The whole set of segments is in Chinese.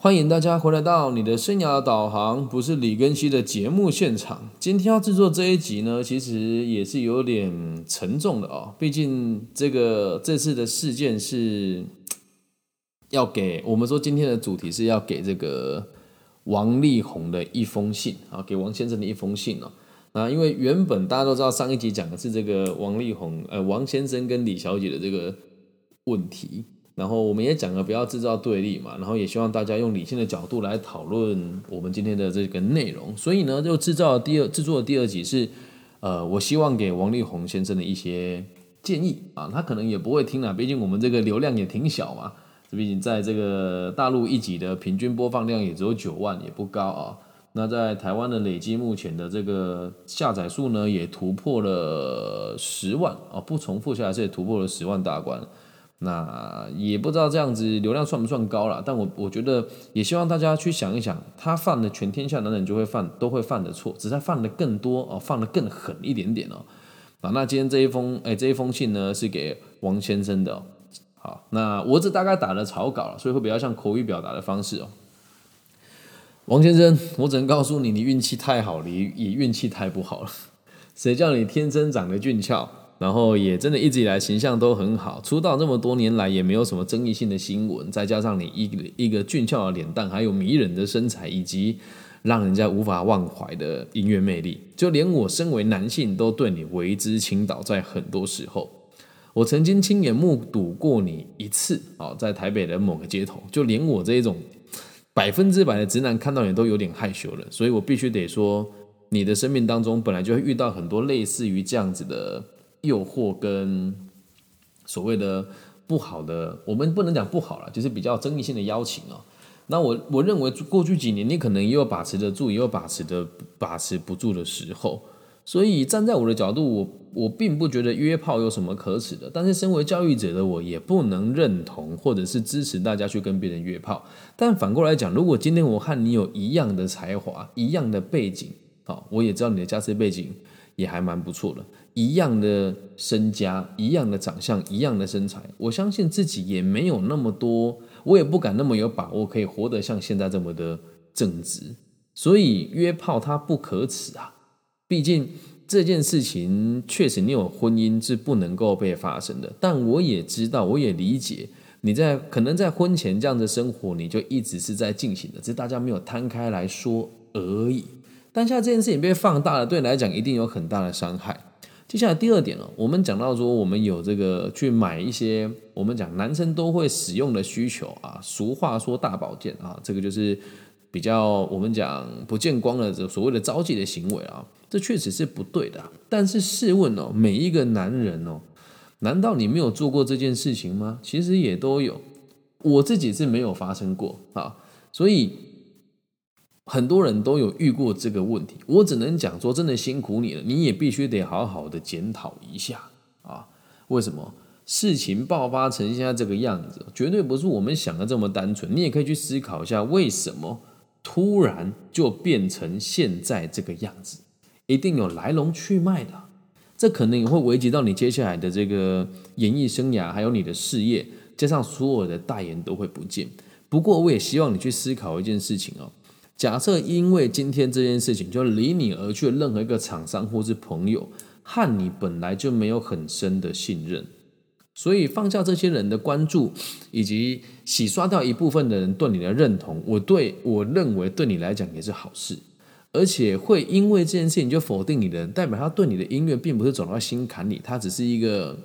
欢迎大家回来到你的生涯导航，不是李根熙的节目现场。今天要制作这一集呢，其实也是有点沉重的哦。毕竟这个这次的事件是要给我们说，今天的主题是要给这个王力宏的一封信啊，给王先生的一封信哦。那因为原本大家都知道，上一集讲的是这个王力宏呃王先生跟李小姐的这个问题。然后我们也讲了不要制造对立嘛，然后也希望大家用理性的角度来讨论我们今天的这个内容。所以呢，就制造第二制作第二集是，呃，我希望给王力宏先生的一些建议啊，他可能也不会听了，毕竟我们这个流量也挺小嘛，毕竟在这个大陆一集的平均播放量也只有九万，也不高啊。那在台湾的累积目前的这个下载数呢，也突破了十万啊，不重复下来是也突破了十万大关。那也不知道这样子流量算不算高了，但我我觉得也希望大家去想一想，他犯的全天下男人就会犯都会犯的错，只是他犯的更多哦，犯的更狠一点点哦。啊，那今天这一封哎这一封信呢是给王先生的，好，那我这大概打了草稿了，所以会比较像口语表达的方式哦。王先生，我只能告诉你，你运气太好了，也运气太不好了，谁叫你天生长得俊俏？然后也真的一直以来形象都很好，出道这么多年来也没有什么争议性的新闻，再加上你一个一个俊俏的脸蛋，还有迷人的身材，以及让人家无法忘怀的音乐魅力，就连我身为男性都对你为之倾倒。在很多时候，我曾经亲眼目睹过你一次哦，在台北的某个街头，就连我这种百分之百的直男看到你都有点害羞了。所以我必须得说，你的生命当中本来就会遇到很多类似于这样子的。诱惑跟所谓的不好的，我们不能讲不好了，就是比较争议性的邀请啊。那我我认为过去几年你可能也有把持得住，也有把持的把持不住的时候。所以站在我的角度，我我并不觉得约炮有什么可耻的。但是身为教育者的我，也不能认同或者是支持大家去跟别人约炮。但反过来讲，如果今天我和你有一样的才华、一样的背景，好，我也知道你的家世背景也还蛮不错的。一样的身家，一样的长相，一样的身材，我相信自己也没有那么多，我也不敢那么有把握可以活得像现在这么的正直。所以约炮它不可耻啊，毕竟这件事情确实你有婚姻是不能够被发生的。但我也知道，我也理解你在可能在婚前这样的生活，你就一直是在进行的，只是大家没有摊开来说而已。当下这件事情被放大了，对你来讲一定有很大的伤害。接下来第二点了，我们讲到说，我们有这个去买一些我们讲男生都会使用的需求啊，俗话说大保健啊，这个就是比较我们讲不见光的这所谓的招妓的行为啊，这确实是不对的。但是试问哦，每一个男人哦，难道你没有做过这件事情吗？其实也都有，我自己是没有发生过啊，所以。很多人都有遇过这个问题，我只能讲说，真的辛苦你了，你也必须得好好的检讨一下啊！为什么事情爆发成现在这个样子，绝对不是我们想的这么单纯。你也可以去思考一下，为什么突然就变成现在这个样子，一定有来龙去脉的。这可能也会危及到你接下来的这个演艺生涯，还有你的事业，加上所有的代言都会不见。不过，我也希望你去思考一件事情哦。假设因为今天这件事情，就离你而去的任何一个厂商或是朋友，和你本来就没有很深的信任，所以放下这些人的关注，以及洗刷掉一部分的人对你的认同，我对我认为对你来讲也是好事。而且会因为这件事情就否定你的人，代表他对你的音乐并不是走到心坎里，他只是一个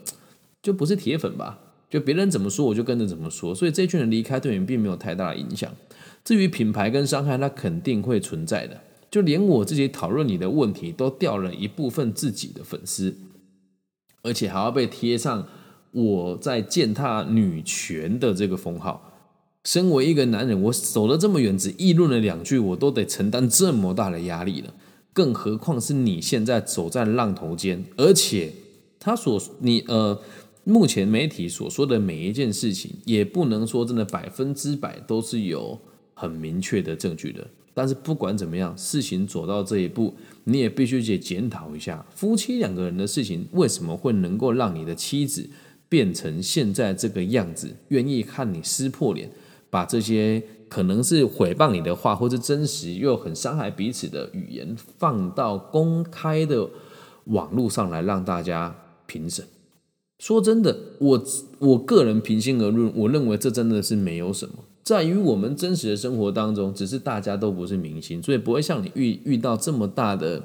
就不是铁粉吧？就别人怎么说我就跟着怎么说，所以这群人离开对你并没有太大的影响。至于品牌跟伤害，那肯定会存在的。就连我自己讨论你的问题，都掉了一部分自己的粉丝，而且还要被贴上我在践踏女权的这个封号。身为一个男人，我走了这么远，只议论了两句，我都得承担这么大的压力了。更何况是你现在走在浪头间，而且他所你呃，目前媒体所说的每一件事情，也不能说真的百分之百都是有。很明确的证据的，但是不管怎么样，事情走到这一步，你也必须去检讨一下，夫妻两个人的事情为什么会能够让你的妻子变成现在这个样子，愿意看你撕破脸，把这些可能是诽谤你的话，或者真实又很伤害彼此的语言，放到公开的网络上来让大家评审。说真的，我我个人平心而论，我认为这真的是没有什么。在于我们真实的生活当中，只是大家都不是明星，所以不会像你遇遇到这么大的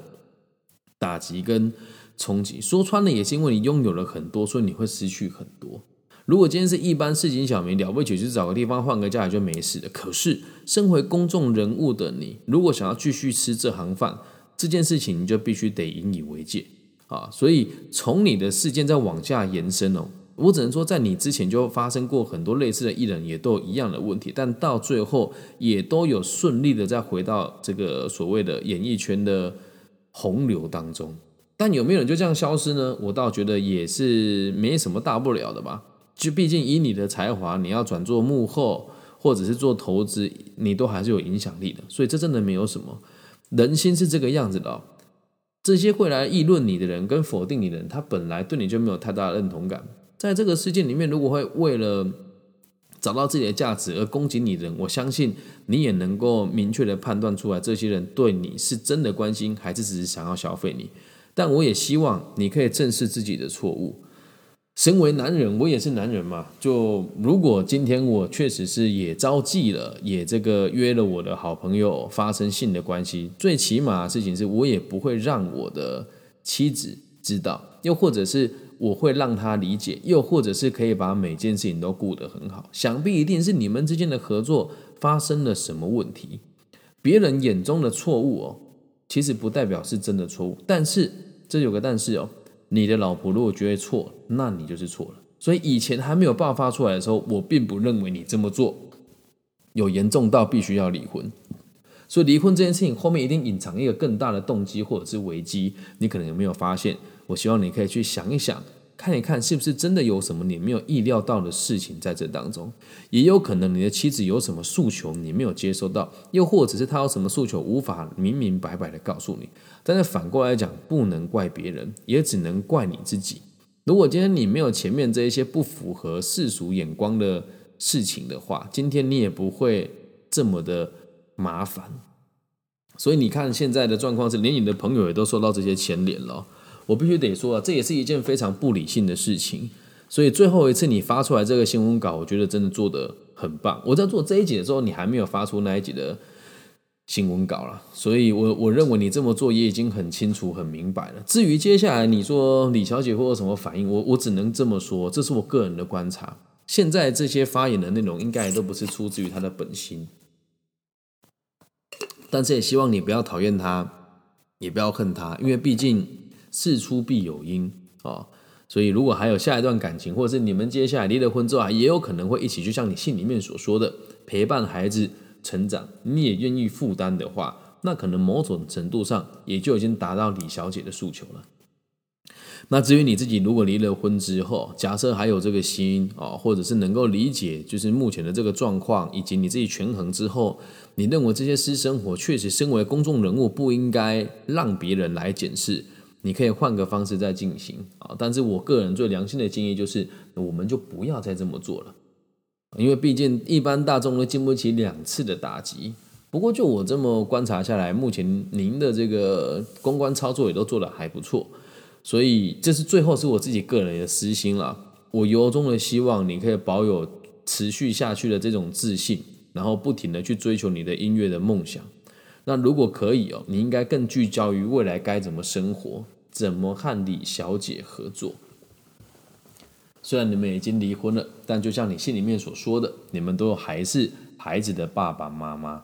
打击跟冲击。说穿了，也是因为你拥有了很多，所以你会失去很多。如果今天是一般市井小民，了不起就找个地方换个价就没事的。可是，身为公众人物的你，如果想要继续吃这行饭，这件事情你就必须得引以为戒啊！所以，从你的事件再往下延伸哦。我只能说，在你之前就发生过很多类似的艺人，也都一样的问题，但到最后也都有顺利的再回到这个所谓的演艺圈的洪流当中。但有没有人就这样消失呢？我倒觉得也是没什么大不了的吧。就毕竟以你的才华，你要转做幕后或者是做投资，你都还是有影响力的。所以这真的没有什么。人心是这个样子的哦，这些会来议论你的人跟否定你的人，他本来对你就没有太大的认同感。在这个世界里面，如果会为了找到自己的价值而攻击你的人，我相信你也能够明确的判断出来，这些人对你是真的关心，还是只是想要消费你。但我也希望你可以正视自己的错误。身为男人，我也是男人嘛。就如果今天我确实是也招妓了，也这个约了我的好朋友发生性的关系，最起码的事情是我也不会让我的妻子知道，又或者是。我会让他理解，又或者是可以把每件事情都顾得很好。想必一定是你们之间的合作发生了什么问题。别人眼中的错误哦，其实不代表是真的错误。但是这有个但是哦，你的老婆如果觉得错，那你就是错了。所以以前还没有爆发出来的时候，我并不认为你这么做有严重到必须要离婚。所以离婚这件事情后面一定隐藏一个更大的动机或者是危机，你可能有没有发现？我希望你可以去想一想，看一看是不是真的有什么你没有意料到的事情在这当中。也有可能你的妻子有什么诉求你没有接收到，又或者是他有什么诉求无法明明白白的告诉你。但是反过来讲，不能怪别人，也只能怪你自己。如果今天你没有前面这一些不符合世俗眼光的事情的话，今天你也不会这么的麻烦。所以你看现在的状况是，连你的朋友也都受到这些牵连了。我必须得说啊，这也是一件非常不理性的事情。所以最后一次你发出来这个新闻稿，我觉得真的做的很棒。我在做这一集的时候，你还没有发出那一集的新闻稿了，所以我我认为你这么做也已经很清楚、很明白了。至于接下来你说李小姐会有什么反应，我我只能这么说，这是我个人的观察。现在这些发言的内容应该也都不是出自于他的本心，但是也希望你不要讨厌他，也不要恨他，因为毕竟。事出必有因啊，所以如果还有下一段感情，或者是你们接下来离了婚之后，也有可能会一起，就像你信里面所说的，陪伴孩子成长，你也愿意负担的话，那可能某种程度上也就已经达到李小姐的诉求了。那至于你自己，如果离了婚之后，假设还有这个心啊，或者是能够理解，就是目前的这个状况，以及你自己权衡之后，你认为这些私生活确实身为公众人物不应该让别人来检视。你可以换个方式再进行啊，但是我个人最良心的建议就是，我们就不要再这么做了，因为毕竟一般大众都经不起两次的打击。不过就我这么观察下来，目前您的这个公关操作也都做得还不错，所以这是最后是我自己个人的私心了。我由衷的希望你可以保有持续下去的这种自信，然后不停的去追求你的音乐的梦想。那如果可以哦，你应该更聚焦于未来该怎么生活，怎么和李小姐合作。虽然你们已经离婚了，但就像你信里面所说的，你们都还是孩子的爸爸妈妈。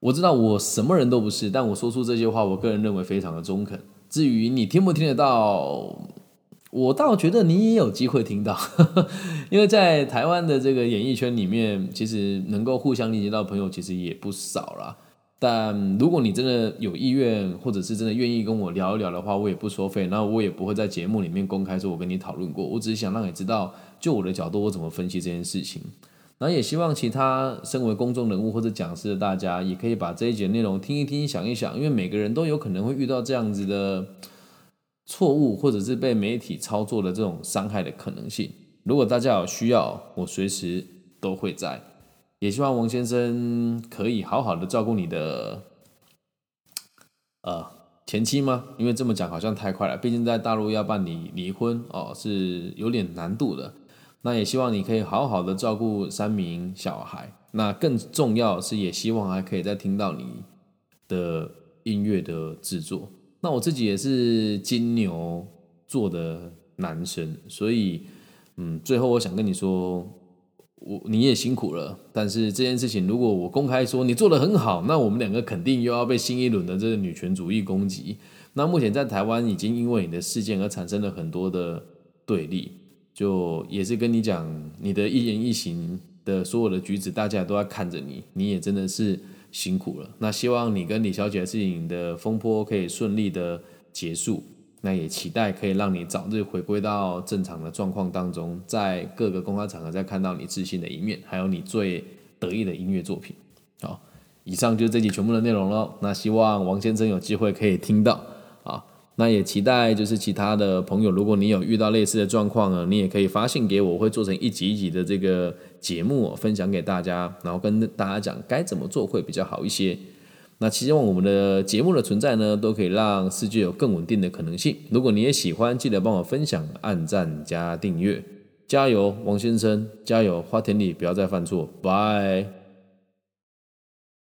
我知道我什么人都不是，但我说出这些话，我个人认为非常的中肯。至于你听不听得到，我倒觉得你也有机会听到，因为在台湾的这个演艺圈里面，其实能够互相理解到朋友其实也不少啦。但如果你真的有意愿，或者是真的愿意跟我聊一聊的话，我也不收费，那我也不会在节目里面公开说我跟你讨论过。我只是想让你知道，就我的角度，我怎么分析这件事情。然后也希望其他身为公众人物或者讲师的大家，也可以把这一节内容听一听、想一想，因为每个人都有可能会遇到这样子的错误，或者是被媒体操作的这种伤害的可能性。如果大家有需要，我随时都会在。也希望王先生可以好好的照顾你的呃前妻吗？因为这么讲好像太快了，毕竟在大陆要办理离婚哦是有点难度的。那也希望你可以好好的照顾三名小孩。那更重要是，也希望还可以再听到你的音乐的制作。那我自己也是金牛座的男生，所以嗯，最后我想跟你说。我你也辛苦了，但是这件事情如果我公开说你做的很好，那我们两个肯定又要被新一轮的这个女权主义攻击。那目前在台湾已经因为你的事件而产生了很多的对立，就也是跟你讲你的一言一行的所有的举止，大家都在看着你，你也真的是辛苦了。那希望你跟李小姐的事情的风波可以顺利的结束。那也期待可以让你早日回归到正常的状况当中，在各个公开场合再看到你自信的一面，还有你最得意的音乐作品。好，以上就是这集全部的内容了。那希望王先生有机会可以听到啊。那也期待就是其他的朋友，如果你有遇到类似的状况呢，你也可以发信给我，我会做成一集一集的这个节目分享给大家，然后跟大家讲该怎么做会比较好一些。那希望我们的节目的存在呢，都可以让世界有更稳定的可能性。如果你也喜欢，记得帮我分享、按赞加订阅，加油，王先生，加油，花田里不要再犯错，拜。